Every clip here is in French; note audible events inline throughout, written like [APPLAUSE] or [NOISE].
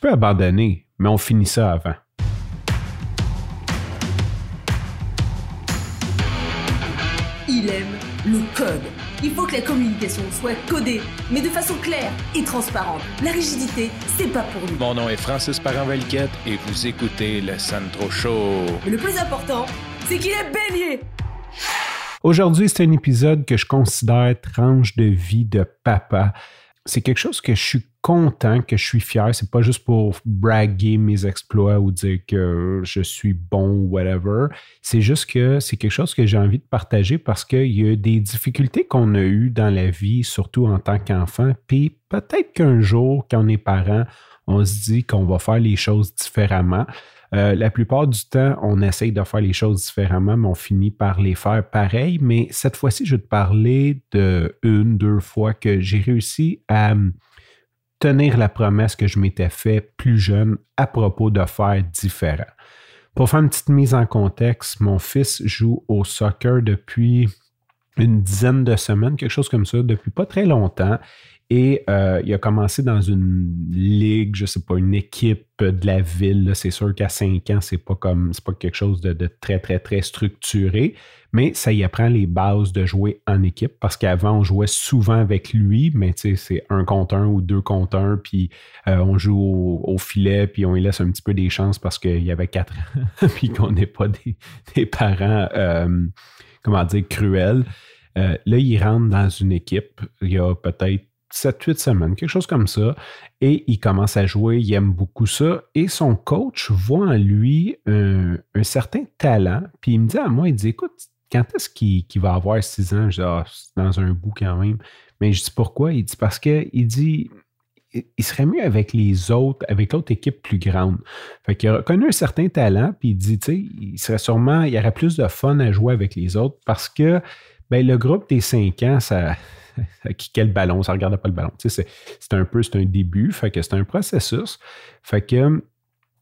peux abandonner, mais on finit ça avant. Il aime le code. Il faut que la communication soit codée, mais de façon claire et transparente. La rigidité, c'est pas pour lui. Mon nom est Francis Parent-Valquette et vous écoutez le Sandro Show. Le plus important, c'est qu'il est bélier. Aujourd'hui, c'est un épisode que je considère tranche de vie de papa. C'est quelque chose que je suis content, que je suis fier. C'est pas juste pour braguer mes exploits ou dire que je suis bon ou whatever. C'est juste que c'est quelque chose que j'ai envie de partager parce qu'il y a des difficultés qu'on a eues dans la vie, surtout en tant qu'enfant. Puis peut-être qu'un jour, quand on est parent, on se dit qu'on va faire les choses différemment. Euh, la plupart du temps, on essaye de faire les choses différemment, mais on finit par les faire pareil. Mais cette fois-ci, je vais te parler de une, deux fois que j'ai réussi à tenir la promesse que je m'étais fait plus jeune à propos de faire différent. Pour faire une petite mise en contexte, mon fils joue au soccer depuis une dizaine de semaines, quelque chose comme ça, depuis pas très longtemps. Et euh, il a commencé dans une ligue, je ne sais pas, une équipe de la ville. C'est sûr qu'à 5 ans, c'est pas comme pas quelque chose de, très, très, très structuré, mais ça y apprend les bases de jouer en équipe parce qu'avant, on jouait souvent avec lui, mais c'est un contre un ou deux contre un, puis euh, on joue au, filet, puis on lui laisse un petit peu des chances parce qu'il y avait quatre ans, [LAUGHS] puis qu'on n'est pas des, parents, euh, comment dire, cruels. là, il rentre dans une équipe. Il y a peut-être 7-8 semaines, quelque chose comme ça. Et il commence à jouer, il aime beaucoup ça. Et son coach voit en lui un, certain talent. Puis il me dit à moi, il dit, écoute, quand est-ce qu'il va avoir 6 ans? Je dis, ah, dans un bout quand même. Mais je dis pourquoi? Il dit parce qu'il dit, il serait mieux avec les autres, avec l'autre équipe plus grande. Fait qu'il a reconnu un certain talent, puis il dit, tu sais, il serait sûrement, il y aurait plus de fun à jouer avec les autres parce que ben, le groupe des 5 ans, ça, [LAUGHS] quel ballon, ça ne regarde pas le ballon. c'est, un peu, c'est un début, fait que c'est un processus. Fait que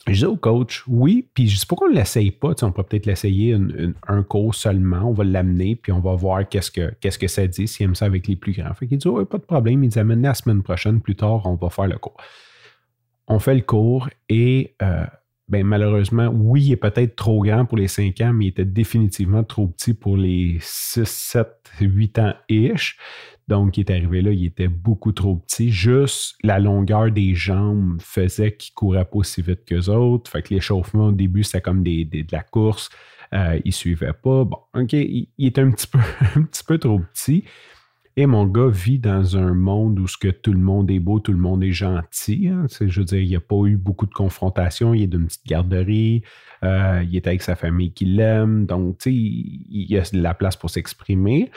je dis au coach, oui, puis je dis pourquoi on ne l'essaye pas, on pourrait peut-être l'essayer un cours seulement, on va l'amener, puis on va voir qu'est-ce que, qu'est-ce que ça dit, s'il aime ça avec les plus grands. Fait qu'il dit, oh, pas de problème, il dit, amène la semaine prochaine, plus tard, on va faire le cours. On fait le cours et euh, ben, malheureusement, oui, il est peut-être trop grand pour les 5 ans, mais il était définitivement trop petit pour les 6, 7, 8 ans-ish. Donc, il est arrivé là, il était beaucoup trop petit. Juste la longueur des jambes faisait qu'il courait pas aussi vite qu'eux autres. Fait que l'échauffement au début, c'était comme de la course. Euh, il suivait pas. Bon, OK, il, est un petit, peu, [LAUGHS] un petit peu trop petit. Et mon gars vit dans un monde où ce que tout le monde est beau, tout le monde est gentil. Hein. Je veux dire, il n'y a pas eu beaucoup de confrontations. Il est d'une petite garderie. Euh, il est avec sa famille qui l'aime. Donc, tu sais, il y a de la place pour s'exprimer.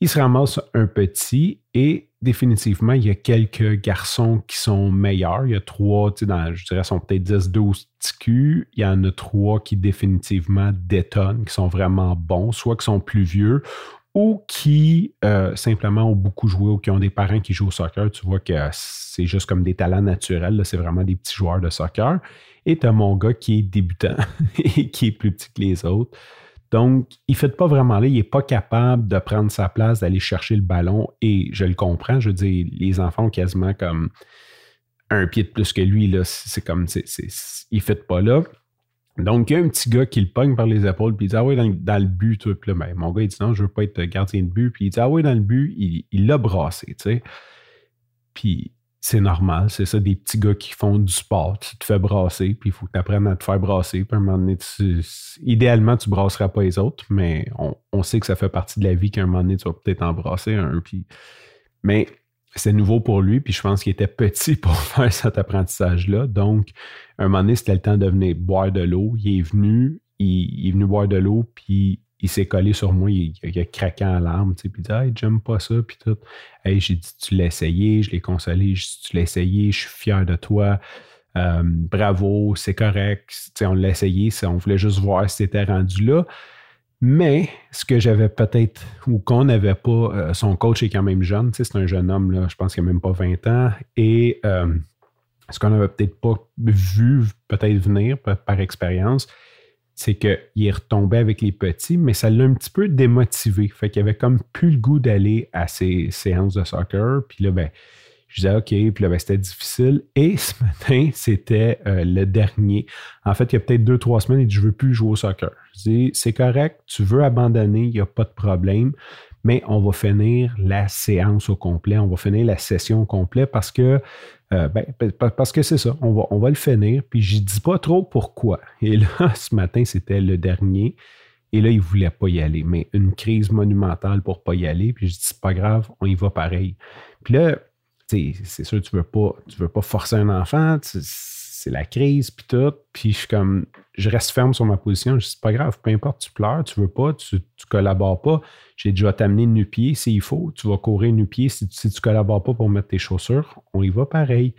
Il se ramasse un petit et définitivement, il y a quelques garçons qui sont meilleurs. Il y a trois, tu sais, dans, je dirais, sont peut-être 10, 12 TQ. Il y en a trois qui définitivement détonnent, qui sont vraiment bons, soit qui sont plus vieux ou qui euh, simplement ont beaucoup joué ou qui ont des parents qui jouent au soccer. Tu vois que c'est juste comme des talents naturels. C'est vraiment des petits joueurs de soccer. Et tu as mon gars qui est débutant [LAUGHS] et qui est plus petit que les autres. Donc, il ne fait pas vraiment là, il n'est pas capable de prendre sa place, d'aller chercher le ballon. Et je le comprends, je veux dire, les enfants ont quasiment comme un pied de plus que lui. Là, c'est comme, il ne fait pas là. Donc, il y a un petit gars qui le pogne par les épaules, puis il dit Ah oui, dans, le but, Puis là, ben, mon gars, il dit Non, je veux pas être gardien de but. Puis il dit Ah oui, dans le but, il l'a brassé, tu sais. Puis c'est normal, c'est ça, des petits gars qui font du sport, tu te fais brasser, puis il faut que tu apprennes à te faire brasser, puis à un moment donné, idéalement, tu brasseras pas les autres, mais on, sait que ça fait partie de la vie qu'à un moment donné, tu vas peut-être embrasser un, puis... Mais c'est nouveau pour lui, puis je pense qu'il était petit pour [LAUGHS] faire cet apprentissage-là, donc, un moment donné, c'était le temps de venir boire de l'eau, il est venu, il est venu boire de l'eau, puis il s'est collé sur moi, il, a craqué en larmes, puis il dit Hey, j'aime pas ça, puis tout. Hey, j'ai dit Tu l'as essayé, je l'ai consolé, Tu l'as essayé, je suis fier de toi. Euh, bravo, c'est correct. on l'a essayé, on voulait juste voir si c'était rendu là. Mais ce que j'avais peut-être, ou qu'on n'avait pas, euh, son coach est quand même jeune, c'est un jeune homme, là, je pense qu'il n'a même pas 20 ans. Et euh, ce qu'on n'avait peut-être pas vu, peut-être venir par expérience, c'est qu'il est retombé avec les petits, mais ça l'a un petit peu démotivé. Fait qu'il avait comme plus le goût d'aller à ses séances de soccer. Puis là, ben, Je disais OK, puis là, ben, c'était difficile. Et ce [LAUGHS] matin, c'était euh, le dernier. En fait, il y a peut-être deux, trois semaines, il dit Je veux plus jouer au soccer. Je dis C'est correct, tu veux abandonner, il n'y a pas de problème, mais on va finir la séance au complet, on va finir la session au complet parce que euh, ben, parce que c'est ça, on va, on va le finir, puis je dis pas trop pourquoi. Et là, [LAUGHS] ce matin, c'était le dernier. Et là, il ne voulait pas y aller, mais une crise monumentale pour pas y aller. Puis je dis, c'est pas grave, on y va pareil. Puis là, c'est sûr, tu veux pas, tu veux pas forcer un enfant, c'est la crise, puis tout. Puis je suis comme, je reste ferme sur ma position. Je dis, c'est pas grave, peu importe, tu pleures, tu veux pas, tu, tu collabores pas. J'ai déjà t'amener nu-pied s'il faut. Tu vas courir nu-pied si, si tu collabores pas pour mettre tes chaussures. On y va pareil.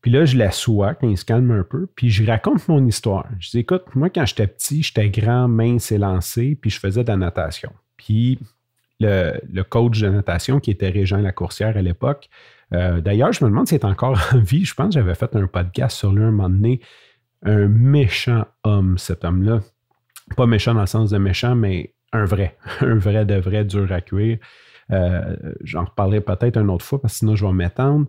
Puis là, je la sois quand il se calme un peu, puis je raconte mon histoire. Je dis, écoute, moi, quand j'étais petit, j'étais grand, mince et puis je faisais de la natation. Puis le, coach de natation, qui était Régent Lacourcière à l'époque, euh, d'ailleurs, je me demande s'il est encore [LAUGHS] en vie. Je pense que j'avais fait un podcast sur lui un moment donné. Un méchant homme, cet homme-là. Pas méchant dans le sens de méchant, mais un vrai. [LAUGHS] Un vrai de vrai dur à cuire. Euh, j'en reparlerai peut-être une autre fois parce que sinon je vais m'étendre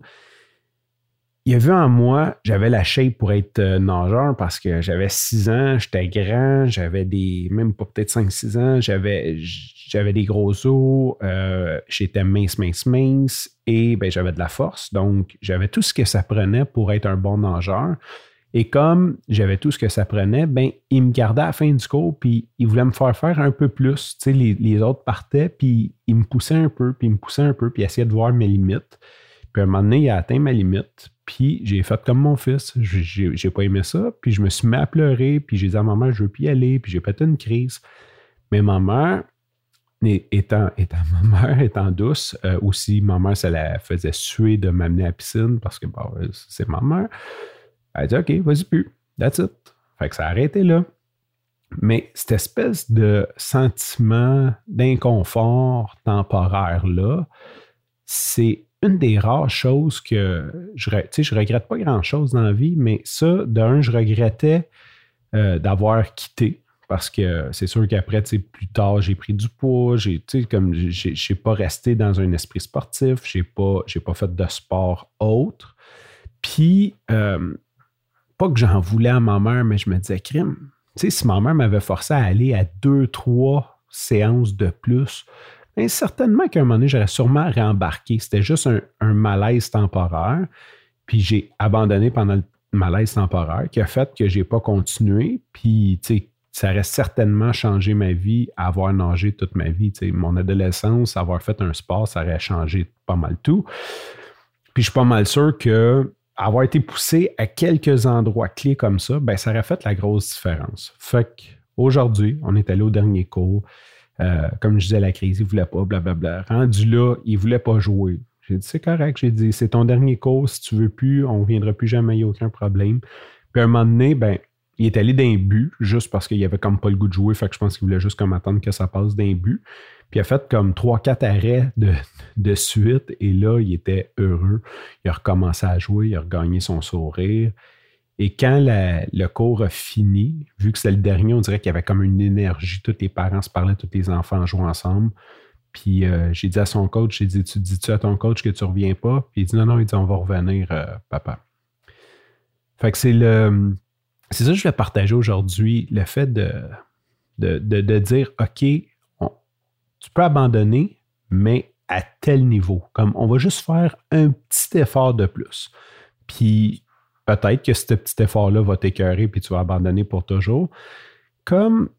vu en moi, j'avais la shape pour être euh, nageur parce que j'avais 6 ans, j'étais grand, j'avais des, même pas peut-être 5-6 ans, j'avais, j'avais des gros os, euh, j'étais mince, mince, mince et ben, j'avais de la force. Donc, j'avais tout ce que ça prenait pour être un bon nageur. Et comme j'avais tout ce que ça prenait, ben, il me gardait à la fin du cours, puis il voulait me faire faire un peu plus. Tu sais, les, les autres partaient, puis il me poussait un peu, puis il me poussait un peu, puis il essayait de voir mes limites. Puis à un moment donné, il a atteint ma limite. Puis j'ai fait comme mon fils. J'ai pas aimé ça. Puis je me suis mis à pleurer. Puis j'ai dit à ma mère, je veux plus y aller. Puis j'ai pété une crise. Mais ma mère, étant, [LAUGHS] ma mère, étant douce, euh, aussi, ma mère, ça la faisait suer de m'amener à la piscine parce que c'est ma mère. Elle a dit, OK, vas-y plus. That's it. Fait que ça a arrêté là. Mais cette espèce de sentiment d'inconfort temporaire-là, c'est une des rares choses que je, je regrette pas grand-chose dans la vie, mais ça, d'un, je regrettais euh, d'avoir quitté. Parce que c'est sûr qu'après, plus tard, j'ai pris du poids, j'ai, comme j'ai pas resté dans un esprit sportif, j'ai pas, pas fait de sport autre. Puis, euh, pas que j'en voulais à ma mère, mais je me disais, crime, si ma mère m'avait forcé à aller à deux, trois séances de plus, ben, certainement qu'à un moment donné, j'aurais sûrement réembarqué. C'était juste un, malaise temporaire. Puis j'ai abandonné pendant le malaise temporaire qui a fait que je n'ai pas continué. Puis, tu sais, ça aurait certainement changé ma vie, avoir nagé toute ma vie. sais, mon adolescence, avoir fait un sport, ça aurait changé pas mal tout. Puis je suis pas mal sûr que avoir été poussé à quelques endroits clés comme ça, ben, ça aurait fait la grosse différence. Fait qu'aujourd'hui, on est allé au dernier cours. Euh, comme je disais, la crise, il ne voulait pas, blablabla. Rendu là, il ne voulait pas jouer. J'ai dit, c'est correct. J'ai dit, c'est ton dernier cours. Si tu veux plus, on ne viendra plus jamais, il n'y a aucun problème. Puis à un moment donné, ben, il est allé d'un but, juste parce qu'il avait comme pas le goût de jouer. Fait que je pense qu'il voulait juste comme attendre que ça passe d'un but. Puis il a fait comme 3-4 arrêts de, de, suite. Et là, il était heureux. Il a recommencé à jouer, il a regagné son sourire. Et quand le cours a fini, vu que c'était le dernier, on dirait qu'il y avait comme une énergie. Tous les parents se parlaient, tous les enfants jouaient ensemble. Puis euh, j'ai dit à son coach, j'ai dit, tu dis-tu à ton coach que tu reviens pas? Puis il dit, non, non, il dit, on va revenir, euh, papa. Fait que c'est le... C'est ça que je vais partager aujourd'hui, le fait de, de, dire, OK, tu peux abandonner, mais à tel niveau. Comme on va juste faire un petit effort de plus. Puis peut-être que ce petit effort-là va t'écœurer puis tu vas abandonner pour toujours. Comme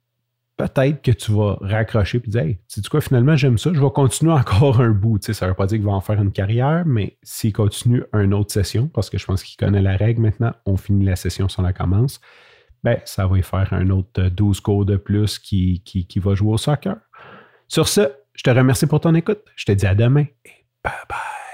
peut-être que tu vas raccrocher puis dire Hey, sais quoi, finalement, j'aime ça, je vais continuer [LAUGHS] encore un bout. ça ne veut pas dire qu'il va en faire une carrière, mais s'il continue une autre session, parce que je pense qu'il connaît la règle maintenant, on finit la session si on la commence, ben, ça va y faire un autre 12 cours de plus qui, qui, qui va jouer au soccer. Sur ce, je te remercie pour ton écoute. Je te dis à demain et bye bye.